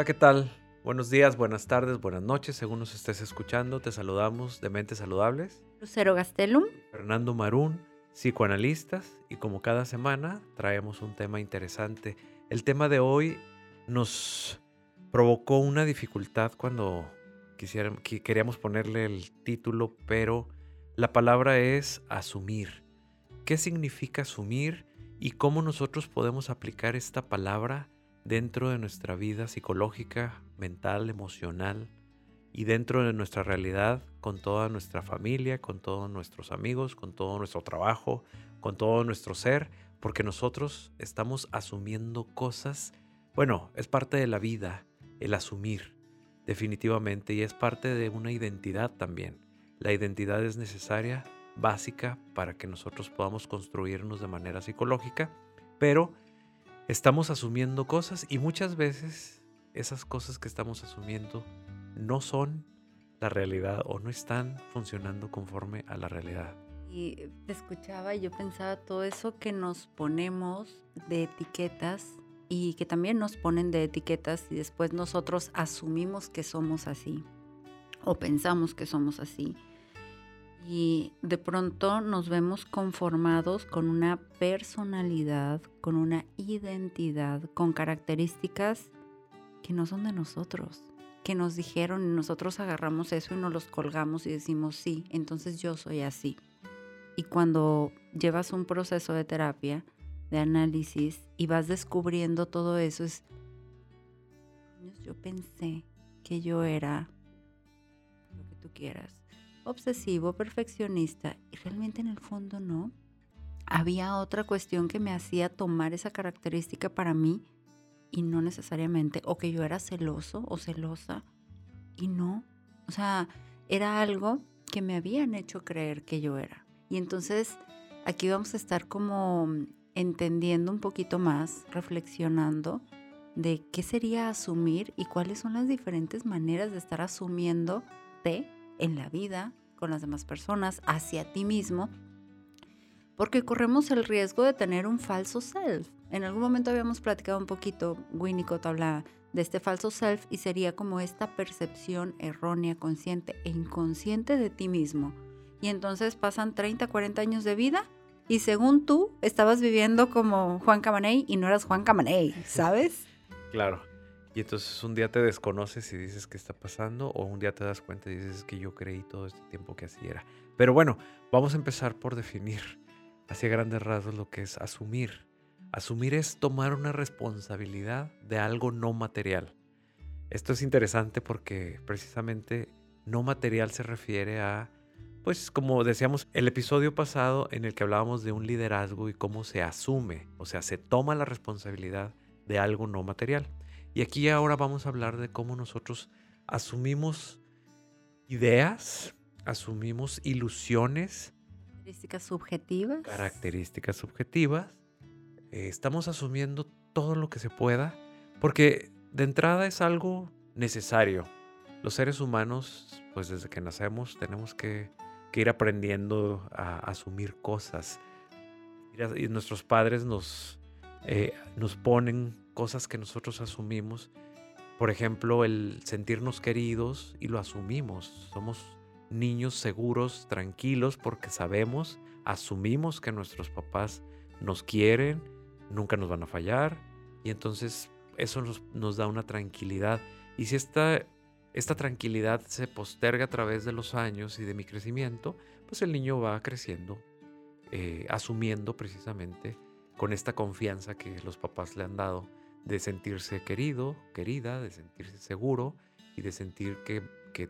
Hola, ¿qué tal? Buenos días, buenas tardes, buenas noches, según nos estés escuchando. Te saludamos de Mentes Saludables. Lucero Gastelum. Fernando Marún, psicoanalistas, y como cada semana traemos un tema interesante. El tema de hoy nos provocó una dificultad cuando queríamos ponerle el título, pero la palabra es asumir. ¿Qué significa asumir y cómo nosotros podemos aplicar esta palabra dentro de nuestra vida psicológica, mental, emocional y dentro de nuestra realidad con toda nuestra familia, con todos nuestros amigos, con todo nuestro trabajo, con todo nuestro ser, porque nosotros estamos asumiendo cosas, bueno, es parte de la vida el asumir, definitivamente, y es parte de una identidad también. La identidad es necesaria, básica, para que nosotros podamos construirnos de manera psicológica, pero estamos asumiendo cosas y muchas veces esas cosas que estamos asumiendo no son la realidad o no están funcionando conforme a la realidad. Y te escuchaba y yo pensaba todo eso que nos ponemos de etiquetas y que también nos ponen de etiquetas y después nosotros asumimos que somos así o pensamos que somos así y de pronto nos vemos conformados con una personalidad, con una identidad, con características que no son de nosotros, que nos dijeron y nosotros agarramos eso y nos los colgamos y decimos, sí, entonces yo soy así. Y cuando llevas un proceso de terapia, de análisis y vas descubriendo todo eso, es, yo pensé que yo era lo que tú quieras obsesivo, perfeccionista, y realmente en el fondo no. Había otra cuestión que me hacía tomar esa característica para mí y no necesariamente, o que yo era celoso o celosa y no. O sea, era algo que me habían hecho creer que yo era. Y entonces aquí vamos a estar como entendiendo un poquito más, reflexionando de qué sería asumir y cuáles son las diferentes maneras de estar asumiendo asumiéndote en la vida, con las demás personas, hacia ti mismo, porque corremos el riesgo de tener un falso self. En algún momento habíamos platicado un poquito, Winnicott habla de este falso self y sería como esta percepción errónea, consciente e inconsciente de ti mismo. Y entonces pasan 30, 40 años de vida y según tú estabas viviendo como Juan Camaney y no eras Juan Camaney, ¿sabes? Claro. Y entonces un día te desconoces y dices qué está pasando, o un día te das cuenta y dices que yo creí todo este tiempo que así era. Pero bueno, vamos a empezar por definir hacia grandes rasgos lo que es asumir. Asumir es tomar una responsabilidad de algo no material. Esto es interesante porque precisamente no material se refiere a, pues como decíamos, el episodio pasado en el que hablábamos de un liderazgo y cómo se asume, o sea, se toma la responsabilidad de algo no material. Y aquí ahora vamos a hablar de cómo nosotros asumimos ideas, asumimos ilusiones. Características subjetivas. Características subjetivas. Eh, estamos asumiendo todo lo que se pueda porque de entrada es algo necesario. Los seres humanos, pues desde que nacemos tenemos que, ir aprendiendo a, asumir cosas. Y nuestros padres nos, eh, nos ponen cosas que nosotros asumimos. Por ejemplo, el sentirnos queridos y lo asumimos. Somos niños seguros, tranquilos, porque sabemos, asumimos que nuestros papás nos quieren, nunca nos van a fallar. Y entonces eso nos, da una tranquilidad. Y si esta, esta tranquilidad se posterga a través de los años y de mi crecimiento, pues el niño va creciendo, eh, asumiendo precisamente con esta confianza que los papás le han dado de sentirse querido, querida, de sentirse seguro y de sentir que,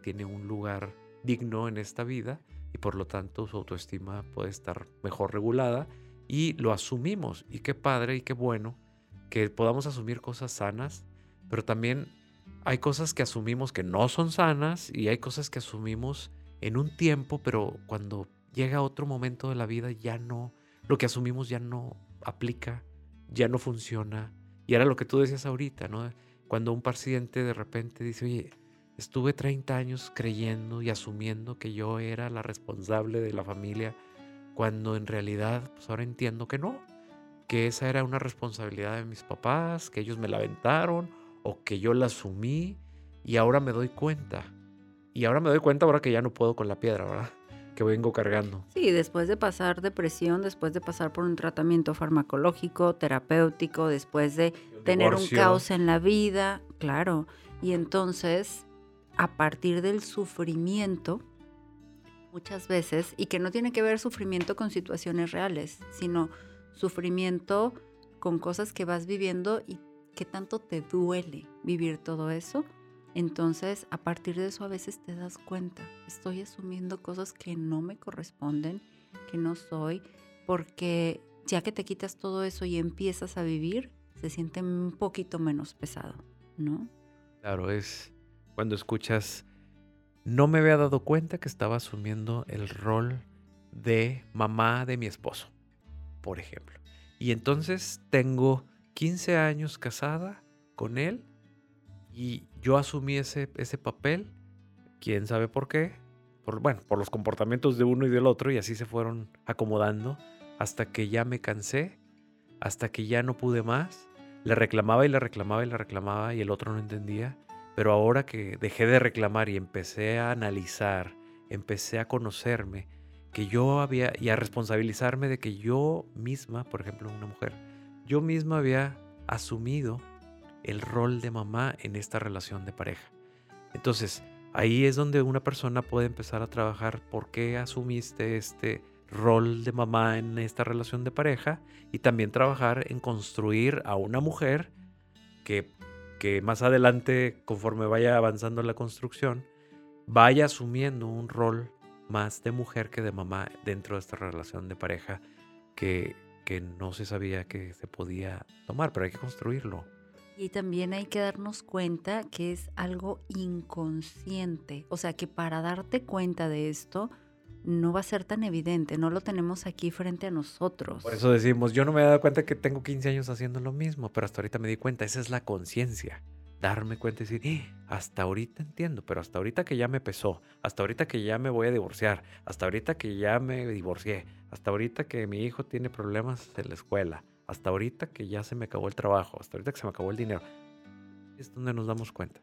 tiene un lugar digno en esta vida y por lo tanto su autoestima puede estar mejor regulada y lo asumimos. Y qué padre y qué bueno que podamos asumir cosas sanas, pero también hay cosas que asumimos que no son sanas y hay cosas que asumimos en un tiempo, pero cuando llega otro momento de la vida ya no, lo que asumimos ya no aplica, ya no funciona, y era lo que tú decías ahorita, ¿no? Cuando un paciente de repente dice, oye, estuve 30 años creyendo y asumiendo que yo era la responsable de la familia, cuando en realidad, pues ahora entiendo que no, que esa era una responsabilidad de mis papás, que ellos me la aventaron, o que yo la asumí y ahora me doy cuenta. Y ahora me doy cuenta ahora que ya no puedo con la piedra, ¿verdad? Que vengo cargando. Sí, después de pasar depresión, después de pasar por un tratamiento farmacológico, terapéutico, después de tener un caos en la vida, claro. Y entonces, a partir del sufrimiento, muchas veces, y que no tiene que ver sufrimiento con situaciones reales, sino sufrimiento con cosas que vas viviendo y que tanto te duele vivir todo eso. Entonces, a partir de eso a veces te das cuenta, estoy asumiendo cosas que no me corresponden, que no soy, porque ya que te quitas todo eso y empiezas a vivir, se siente un poquito menos pesado, ¿no? Claro, es cuando escuchas, no me había dado cuenta que estaba asumiendo el rol de mamá de mi esposo, por ejemplo. Y entonces tengo 15 años casada con él y yo asumí ese, ese papel, quién sabe por qué, por, bueno, por los comportamientos de uno y del otro y así se fueron acomodando hasta que ya me cansé, hasta que ya no pude más le reclamaba y le reclamaba y le reclamaba y el otro no entendía. Pero ahora que dejé de reclamar y empecé a analizar, empecé a conocerme, que yo había y a responsabilizarme de que yo misma, por ejemplo, una mujer, yo misma había asumido el rol de mamá en esta relación de pareja. Entonces, ahí es donde una persona puede empezar a trabajar por qué asumiste este rol de mamá en esta relación de pareja y también trabajar en construir a una mujer que, que más adelante, conforme vaya avanzando la construcción, vaya asumiendo un rol más de mujer que de mamá dentro de esta relación de pareja que, que no se sabía que se podía tomar, pero hay que construirlo. Y también hay que darnos cuenta que es algo inconsciente, o sea que para darte cuenta de esto, no va a ser tan evidente, no lo tenemos aquí frente a nosotros. Por eso decimos, yo no me he dado cuenta que tengo 15 años haciendo lo mismo, pero hasta ahorita me di cuenta, esa es la conciencia. Darme cuenta y decir, eh, hasta ahorita entiendo, pero hasta ahorita que ya me pesó, hasta ahorita que ya me voy a divorciar, hasta ahorita que ya me divorcié, hasta ahorita que mi hijo tiene problemas en la escuela, hasta ahorita que ya se me acabó el trabajo, hasta ahorita que se me acabó el dinero. Es donde nos damos cuenta.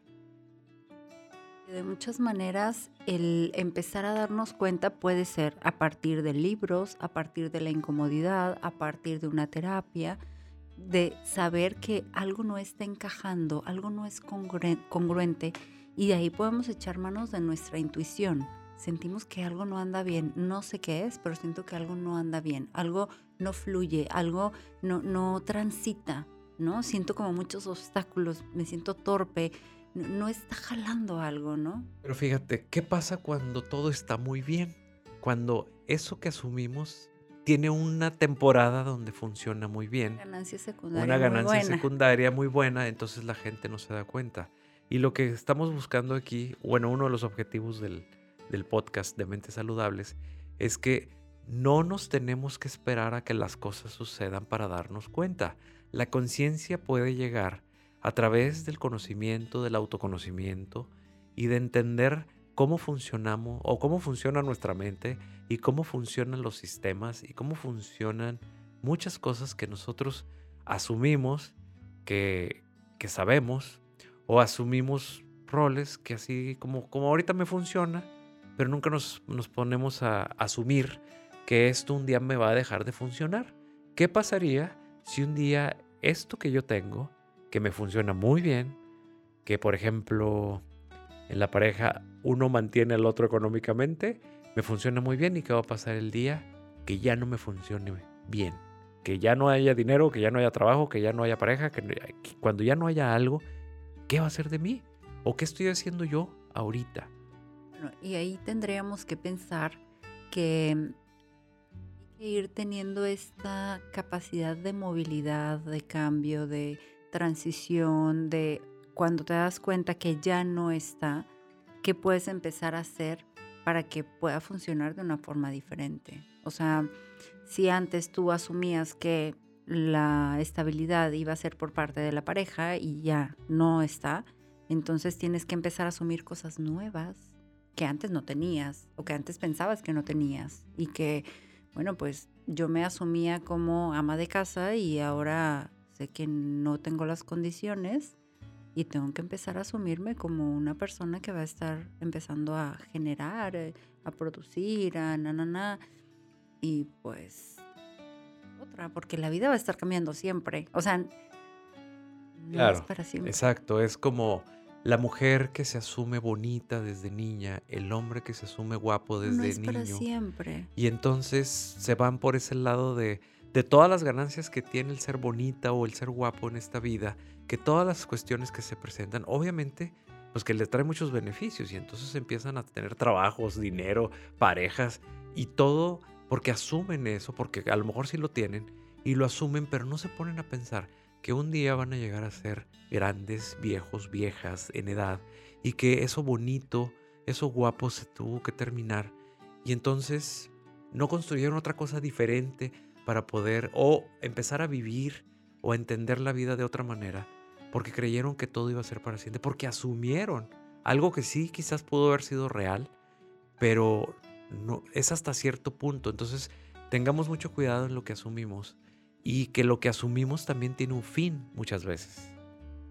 De muchas maneras, el empezar a darnos cuenta puede ser a partir de libros, a partir de la incomodidad, a partir de una terapia, de saber que algo no está encajando, algo no es congruente y de ahí podemos echar manos de nuestra intuición. Sentimos que algo no anda bien, no sé qué es, pero siento que algo no anda bien, algo no fluye, algo no, no transita, ¿no? Siento como muchos obstáculos, me siento torpe, no está jalando algo, ¿no? Pero fíjate, ¿qué pasa cuando todo está muy bien? Cuando eso que asumimos tiene una temporada donde funciona muy bien. Ganancia secundaria. Una ganancia secundaria muy buena, entonces la gente no se da cuenta. Y lo que estamos buscando aquí, bueno, uno de los objetivos del, del podcast de Mentes Saludables es que no nos tenemos que esperar a que las cosas sucedan para darnos cuenta. La conciencia puede llegar a través del conocimiento, del autoconocimiento y de entender cómo funcionamos o cómo funciona nuestra mente y cómo funcionan los sistemas y cómo funcionan muchas cosas que nosotros asumimos que, que sabemos o asumimos roles que así como, como ahorita me funciona, pero nunca nos, nos ponemos a asumir que esto un día me va a dejar de funcionar. ¿Qué pasaría si un día esto que yo tengo que me funciona muy bien, que por ejemplo en la pareja uno mantiene al otro económicamente, me funciona muy bien y que va a pasar el día que ya no me funcione bien, que ya no haya dinero, que ya no haya trabajo, que ya no haya pareja, que, cuando ya no haya algo, ¿qué va a ser de mí? ¿O qué estoy haciendo yo ahorita? y ahí tendríamos que pensar que ir teniendo esta capacidad de movilidad, de cambio, de transición, de cuando te das cuenta que ya no está, ¿qué puedes empezar a hacer para que pueda funcionar de una forma diferente? O sea, si antes tú asumías que la estabilidad iba a ser por parte de la pareja y ya no está, entonces tienes que empezar a asumir cosas nuevas que antes no tenías o que antes pensabas que no tenías y que, bueno, pues yo me asumía como ama de casa y ahora sé que no tengo las condiciones y tengo que empezar a asumirme como una persona que va a estar empezando a generar, eh, a producir, a na, na, na. Y pues otra, porque la vida va a estar cambiando siempre. O sea, no Claro, es para siempre. exacto. Es como la mujer que se asume bonita desde niña, el hombre que se asume guapo No desde para niño. siempre. Y entonces se van por ese lado de, de todas las ganancias que tiene el ser bonita o el ser guapo en esta vida, que todas las cuestiones que se presentan, obviamente, pues que les trae muchos beneficios y entonces empiezan a tener trabajos, dinero, parejas y todo porque asumen eso, porque a lo mejor sí lo tienen y lo asumen, pero no se ponen a pensar que un día van a llegar a ser grandes, viejos, viejas en edad y que eso bonito, eso guapo se tuvo que terminar y entonces no construyeron otra cosa diferente para poder o empezar a vivir o entender la vida de otra manera, porque creyeron que todo iba a ser para siempre, porque asumieron algo que sí quizás pudo haber sido real, pero no es hasta cierto punto. Entonces, tengamos mucho cuidado en lo que asumimos y que lo que asumimos también tiene un fin muchas veces.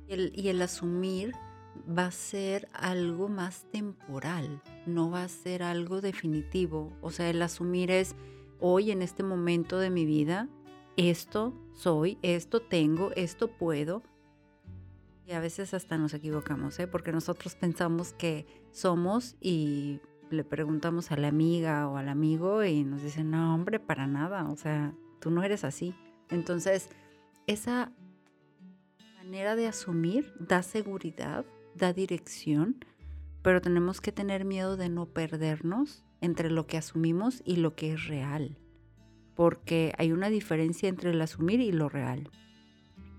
Y el, asumir va a ser algo más temporal, no va a ser algo definitivo. O sea, el asumir es hoy en este momento de mi vida, esto soy, esto tengo, esto puedo. Y a veces hasta nos equivocamos, ¿eh? porque nosotros pensamos que somos y le preguntamos a la amiga o al amigo y nos dicen, no, hombre, para nada, o sea, tú no eres así. Entonces, esa manera de asumir da seguridad, da dirección, pero tenemos que tener miedo de no perdernos entre lo que asumimos y lo que es real, porque hay una diferencia entre el asumir y lo real.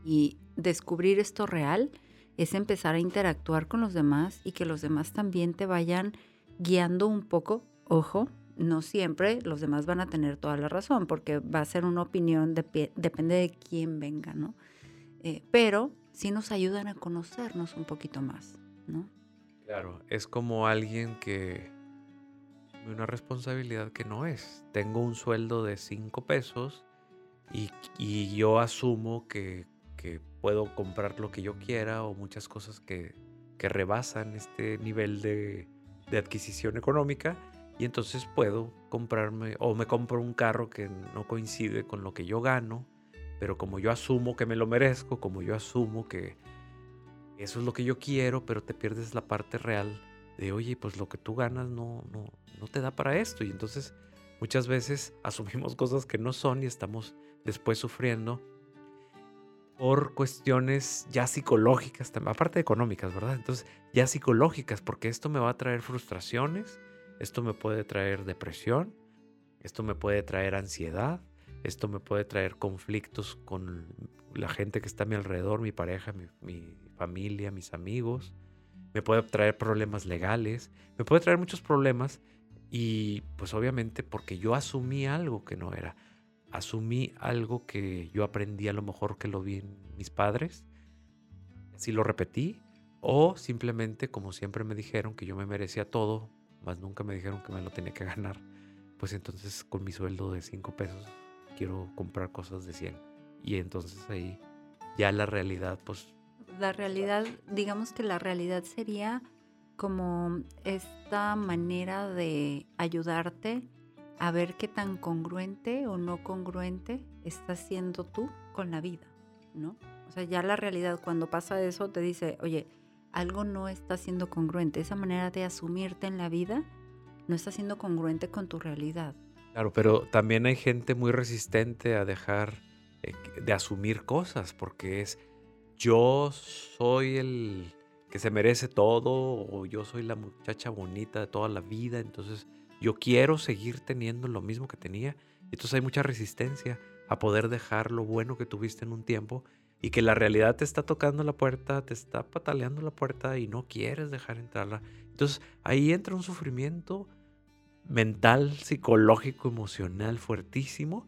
Y descubrir esto real es empezar a interactuar con los demás y que los demás también te vayan guiando un poco. Ojo, no siempre los demás van a tener toda la razón, porque va a ser una opinión, depe- depende de quién venga, ¿no? Eh, pero sí nos ayudan a conocernos un poquito más, ¿no? Claro, es como alguien que una responsabilidad que no es. Tengo un sueldo de 5 pesos y, y yo asumo que, que puedo comprar lo que yo quiera o muchas cosas que, que rebasan este nivel de, de adquisición económica y entonces puedo comprarme o me compro un carro que no coincide con lo que yo gano, pero como yo asumo que me lo merezco, como yo asumo que eso es lo que yo quiero, pero te pierdes la parte real de, oye, pues lo que tú ganas no, no, no te da para esto. Y entonces muchas veces asumimos cosas que no son y estamos después sufriendo por cuestiones ya psicológicas, aparte económicas, ¿verdad? Entonces, ya psicológicas, porque esto me va a traer frustraciones, esto me puede traer depresión, esto me puede traer ansiedad, esto me puede traer conflictos con la gente que está a mi alrededor, mi pareja, mi, mi familia, mis amigos, me puede traer problemas legales, me puede traer muchos problemas y pues obviamente porque yo asumí algo que no era. Asumí algo que yo aprendí a lo mejor que lo vi en mis padres, así lo repetí, o simplemente como siempre me dijeron que yo me merecía todo, más nunca me dijeron que me lo tenía que ganar, pues entonces con mi sueldo de 5 pesos quiero comprar cosas de 100. Y entonces ahí ya la realidad, pues La realidad, digamos que la realidad sería como esta manera de ayudarte a ver qué tan congruente o no congruente estás siendo tú con la vida, ¿no? O sea, ya la realidad cuando pasa eso te dice, oye, algo no está siendo congruente, esa manera de asumirte en la vida no está siendo congruente con tu realidad. Claro, pero también hay gente muy resistente a dejar eh, de asumir cosas, porque es yo soy el que se merece todo, o yo soy la muchacha bonita de toda la vida, entonces yo quiero seguir teniendo lo mismo que tenía. Entonces hay mucha resistencia a poder dejar lo bueno que tuviste en un tiempo y que la realidad te está tocando la puerta, te está pataleando la puerta y no quieres dejar entrarla. Entonces ahí entra un sufrimiento mental, psicológico, emocional fuertísimo.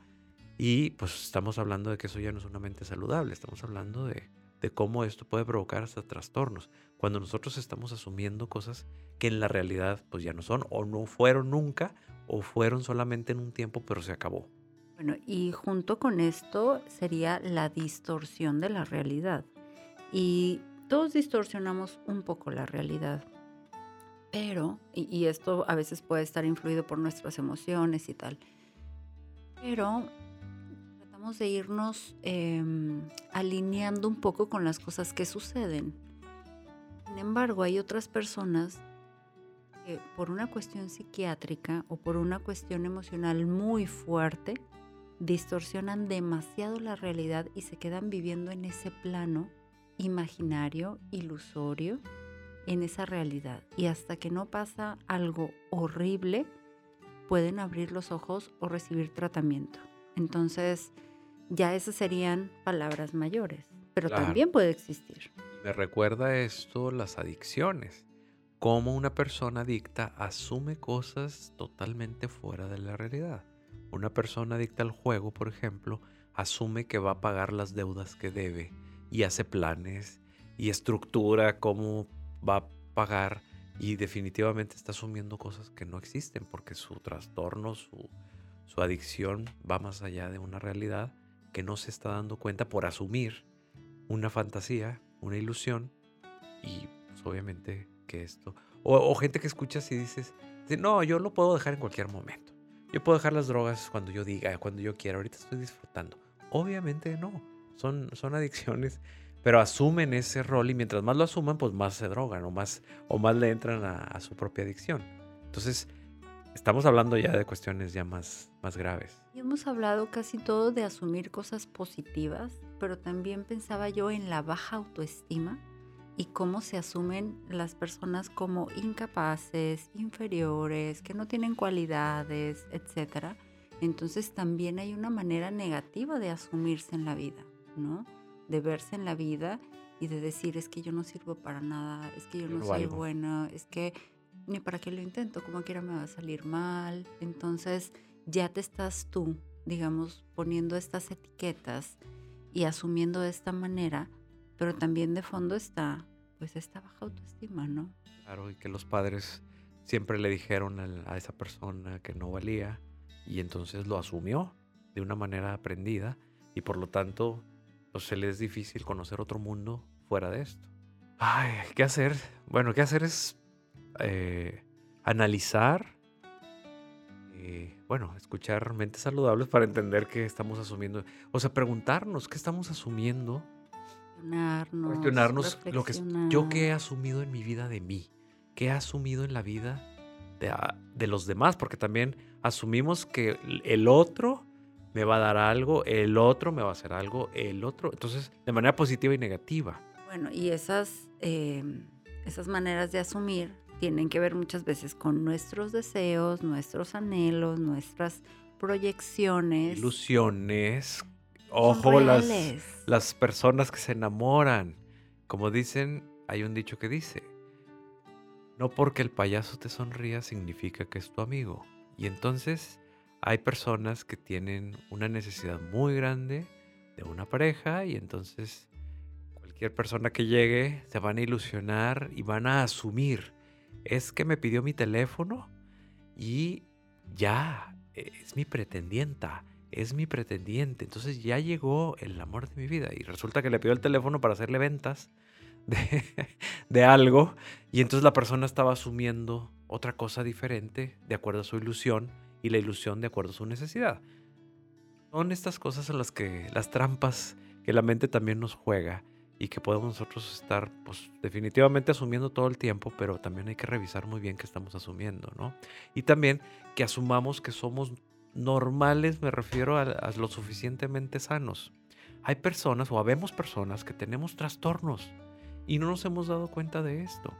Y pues estamos hablando de que eso ya no es una mente saludable, estamos hablando de, de cómo esto puede provocar hasta trastornos. Cuando nosotros estamos asumiendo cosas que en la realidad pues ya no son o no fueron nunca o fueron solamente en un tiempo pero se acabó. Bueno, y junto con esto sería la distorsión de la realidad. Y todos distorsionamos un poco la realidad, pero, y, esto a veces puede estar influido por nuestras emociones y tal, pero tratamos de irnos em, alineando un poco con las cosas que suceden. Sin embargo, hay otras personas que por una cuestión psiquiátrica o por una cuestión emocional muy fuerte, distorsionan demasiado la realidad y se quedan viviendo en ese plano imaginario, ilusorio, en esa realidad. Y hasta que no pasa algo horrible, pueden abrir los ojos o recibir tratamiento. Entonces, ya esas serían palabras mayores, pero también puede existir. Me recuerda esto las adicciones. Cómo una persona adicta asume cosas totalmente fuera de la realidad. Una persona adicta al juego, por ejemplo, asume que va a pagar las deudas que debe y hace planes y estructura cómo va a pagar y definitivamente está asumiendo cosas que no existen porque su trastorno, su, adicción va más allá de una realidad que no se está dando cuenta por asumir una fantasía, una ilusión y pues, obviamente que esto... O, gente que escuchas y dices, no, yo lo puedo dejar en cualquier momento. Yo puedo dejar las drogas cuando yo diga, cuando yo quiera. Ahorita estoy disfrutando. Obviamente no. Son, son adicciones pero asumen ese rol y mientras más lo asuman, pues más se drogan o más, o más le entran a, su propia adicción. Entonces, estamos hablando ya de cuestiones ya más, más graves. Y hemos hablado casi todo de asumir cosas positivas, pero también pensaba yo en la baja autoestima y cómo se asumen las personas como incapaces, inferiores, que no tienen cualidades, etc. Entonces también hay una manera negativa de asumirse en la vida, ¿no? de verse en la vida y de decir es que yo no sirvo para nada, es que yo no soy buena, es que ni para qué lo intento, como quiera me va a salir mal. Entonces ya te estás tú, digamos, poniendo estas etiquetas y asumiendo de esta manera, pero también de fondo está pues esta baja autoestima, ¿no? Claro, y que los padres siempre le dijeron a esa persona que no valía y entonces lo asumió de una manera aprendida y por lo tanto pues se le es difícil conocer otro mundo fuera de esto. Ay, ¿qué hacer? Bueno, ¿qué hacer es eh, analizar, eh, bueno, escuchar mentes saludables para entender qué estamos asumiendo. O sea, preguntarnos qué estamos asumiendo. Cuestionarnos. Cuestionarnos lo que yo qué he asumido en mi vida de mí, qué he asumido en la vida de, de los demás, porque también asumimos que el otro me va a dar algo, el otro me va a hacer algo, el otro. Entonces, de manera positiva y negativa. Bueno, y esas, em, esas maneras de asumir tienen que ver muchas veces con nuestros deseos, nuestros anhelos, nuestras proyecciones. Ilusiones. Ojo, las, las personas que se enamoran. Como dicen, hay un dicho que dice, no porque el payaso te sonría significa que es tu amigo. Y entonces hay personas que tienen una necesidad muy grande de una pareja y entonces cualquier persona que llegue se van a ilusionar y van a asumir, es que me pidió mi teléfono y ya, es mi pretendienta, es mi pretendiente, entonces ya llegó el amor de mi vida y resulta que le pidió el teléfono para hacerle ventas de, de algo y entonces la persona estaba asumiendo otra cosa diferente de acuerdo a su ilusión y la ilusión de acuerdo a su necesidad. Son estas cosas en las que las trampas que la mente también nos juega y que podemos nosotros estar pues definitivamente asumiendo todo el tiempo, pero también hay que revisar muy bien qué estamos asumiendo, ¿no? Y también que asumamos que somos normales, me refiero a, a lo suficientemente sanos. Hay personas o habemos personas que tenemos trastornos y no nos hemos dado cuenta de esto.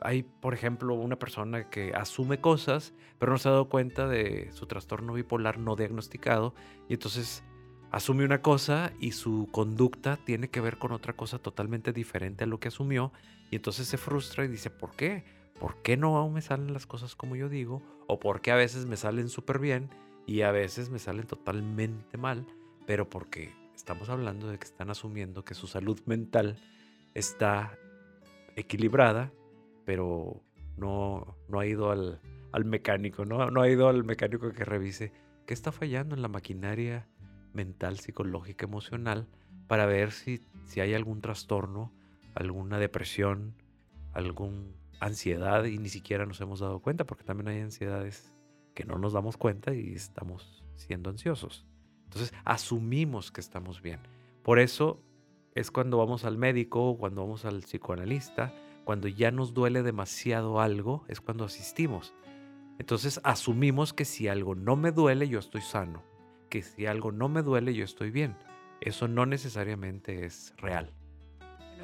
Hay, por ejemplo, una persona que asume cosas, pero no se ha dado cuenta de su trastorno bipolar no diagnosticado y entonces asume una cosa y su conducta tiene que ver con otra cosa totalmente diferente a lo que asumió y entonces se frustra y dice, ¿por qué? ¿Por qué no me salen las cosas como yo digo? ¿O por qué a veces me salen súper bien y a veces me salen totalmente mal? Pero porque estamos hablando de que están asumiendo que su salud mental está equilibrada pero no, no ha ido al, mecánico, ¿no? no ha ido al mecánico que revise qué está fallando en la maquinaria mental, psicológica, emocional, para ver si, si hay algún trastorno alguna depresión, alguna ansiedad y ni siquiera nos hemos dado cuenta, porque también hay ansiedades que no nos damos cuenta y estamos siendo ansiosos. Entonces asumimos que estamos bien. Por eso es cuando vamos al médico, cuando vamos al psicoanalista, cuando ya nos duele demasiado algo, es cuando asistimos. Entonces asumimos que si algo no me duele, yo estoy sano. Que si algo no me duele, yo estoy bien. Eso no necesariamente es real.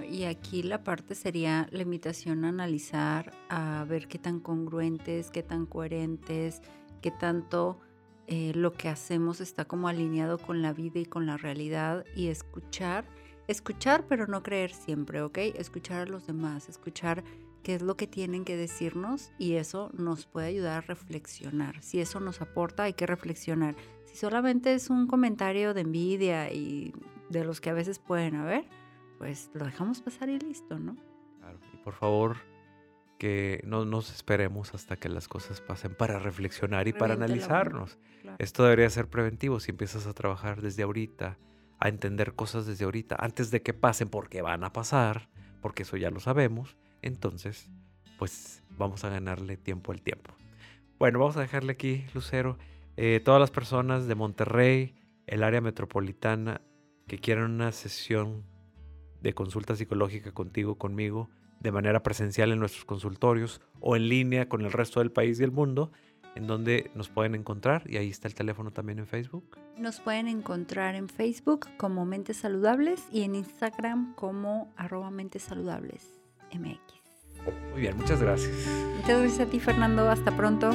y aquí la parte sería la invitación a analizar, a ver qué tan congruentes, qué tan coherentes, qué tanto eh, lo que hacemos está como alineado con la vida y con la realidad y escuchar escuchar pero no creer siempre, ¿ok? Escuchar a los demás, escuchar qué es lo que tienen que decirnos y eso nos puede ayudar a reflexionar. Si eso nos aporta, hay que reflexionar. Si solamente es un comentario de envidia y de los que a veces pueden haber, pues lo dejamos pasar y listo, ¿no? Claro. Y por favor, que no nos esperemos hasta que las cosas pasen para reflexionar y para analizarnos. Esto debería ser preventivo si empiezas a trabajar desde ahorita a entender cosas desde ahorita, antes de que pasen, porque van a pasar, porque eso ya lo sabemos, entonces, pues vamos a ganarle tiempo al tiempo. Bueno, vamos a dejarle aquí, Lucero, eh, todas las personas de Monterrey, el área metropolitana, que quieran una sesión de consulta psicológica contigo, conmigo, de manera presencial en nuestros consultorios o en línea con el resto del país y el mundo, en donde nos pueden encontrar y ahí está el teléfono también en Facebook. Nos pueden encontrar en Facebook como Mentes Saludables y en Instagram como arroba Mentes Saludables MX. Muy bien, muchas gracias. Muchas gracias a ti Fernando, hasta pronto.